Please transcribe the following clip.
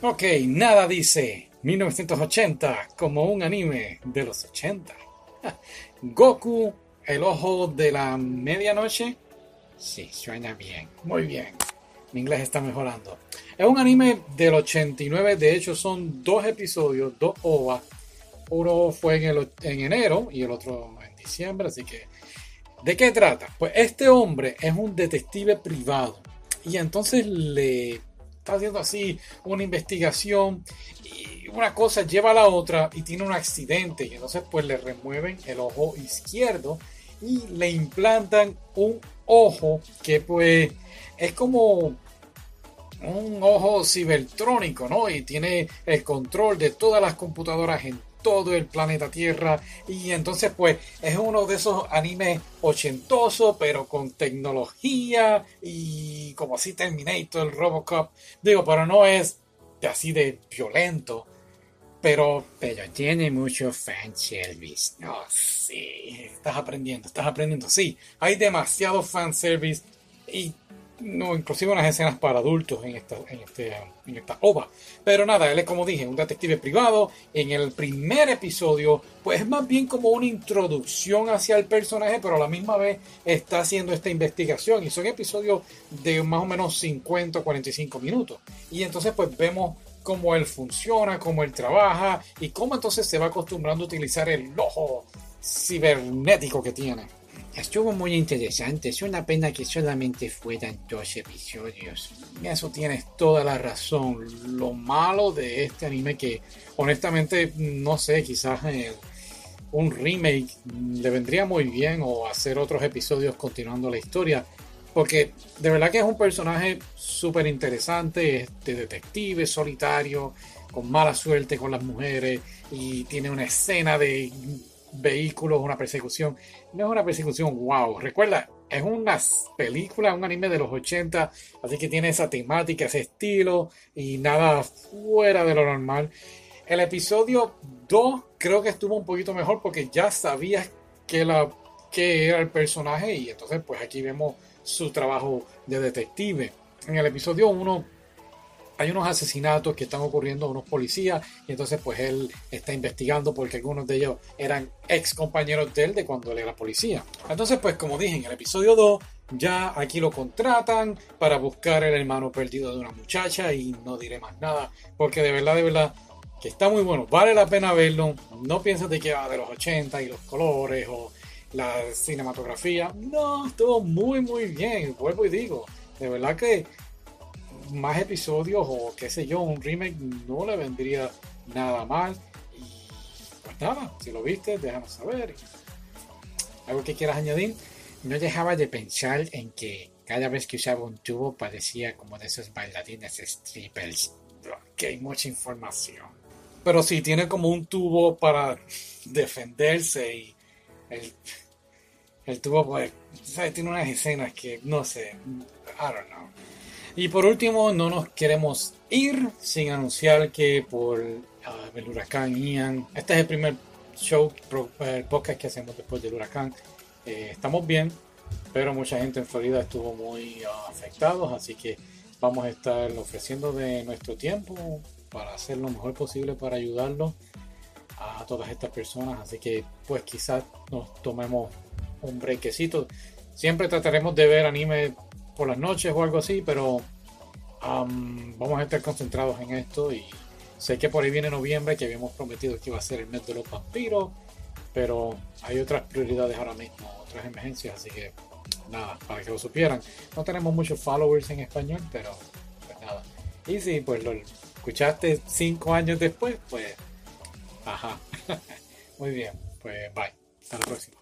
Ok, nada dice 1980 como un anime de los 80. Goku, el ojo de la medianoche. Sí, suena bien, muy bien. Mi inglés está mejorando. Es un anime del 89, de hecho son dos episodios, dos OVA. Uno fue en, el, en enero y el otro en diciembre, así que... ¿De qué trata? Pues este hombre es un detective privado y entonces le está haciendo así una investigación y una cosa lleva a la otra y tiene un accidente y entonces pues le remueven el ojo izquierdo y le implantan un ojo que pues es como un ojo cibertrónico, ¿no? Y tiene el control de todas las computadoras en todo el planeta Tierra. Y entonces, pues, es uno de esos animes ochentosos, pero con tecnología y como así Terminator, el Robocop. Digo, pero no es así de violento. Pero, pero tiene mucho fanservice. No, sí, estás aprendiendo, estás aprendiendo. Sí, hay demasiado fanservice y no, inclusive unas escenas para adultos en esta, en, este, en esta ova. Pero nada, él es como dije, un detective privado. En el primer episodio, pues es más bien como una introducción hacia el personaje, pero a la misma vez está haciendo esta investigación. Y son episodios de más o menos 50 o 45 minutos. Y entonces pues vemos cómo él funciona, cómo él trabaja y cómo entonces se va acostumbrando a utilizar el ojo cibernético que tiene. Estuvo muy interesante, es una pena que solamente fueran dos episodios. Eso tienes toda la razón. Lo malo de este anime que honestamente no sé, quizás eh, un remake le vendría muy bien o hacer otros episodios continuando la historia. Porque de verdad que es un personaje súper interesante, este detective solitario, con mala suerte con las mujeres y tiene una escena de vehículos, una persecución. No es una persecución, wow. Recuerda, es una película, un anime de los 80, así que tiene esa temática, ese estilo y nada fuera de lo normal. El episodio 2 creo que estuvo un poquito mejor porque ya sabías que, la, que era el personaje y entonces pues aquí vemos su trabajo de detective. En el episodio 1 hay unos asesinatos que están ocurriendo a unos policías y entonces pues él está investigando porque algunos de ellos eran ex compañeros de él de cuando él era policía. Entonces pues como dije en el episodio 2 ya aquí lo contratan para buscar el hermano perdido de una muchacha y no diré más nada porque de verdad de verdad que está muy bueno, vale la pena verlo, no pienses de que va de los 80 y los colores o la cinematografía, no, estuvo muy muy bien, vuelvo y digo, de verdad que más episodios o qué sé yo, un remake no le vendría nada mal. Y pues nada, si lo viste, déjanos saber. ¿Algo que quieras añadir? No dejaba de pensar en que cada vez que usaba un tubo parecía como de esos bailarines strippers. Que hay mucha información. Pero sí, tiene como un tubo para defenderse y el, el tubo pues, tiene unas escenas que no sé, I don't know. Y por último, no nos queremos ir sin anunciar que por uh, el huracán Ian, este es el primer show, el podcast que hacemos después del huracán. Eh, estamos bien, pero mucha gente en Florida estuvo muy uh, afectados, así que vamos a estar ofreciendo de nuestro tiempo para hacer lo mejor posible para ayudarlos a todas estas personas. Así que pues quizás nos tomemos un brequecito. Siempre trataremos de ver anime por las noches o algo así, pero vamos a estar concentrados en esto y sé que por ahí viene noviembre que habíamos prometido que iba a ser el mes de los vampiros, pero hay otras prioridades ahora mismo, otras emergencias, así que nada, para que lo supieran. No tenemos muchos followers en español, pero pues nada. Y si pues lo escuchaste cinco años después, pues ajá. Muy bien, pues bye. Hasta la próxima.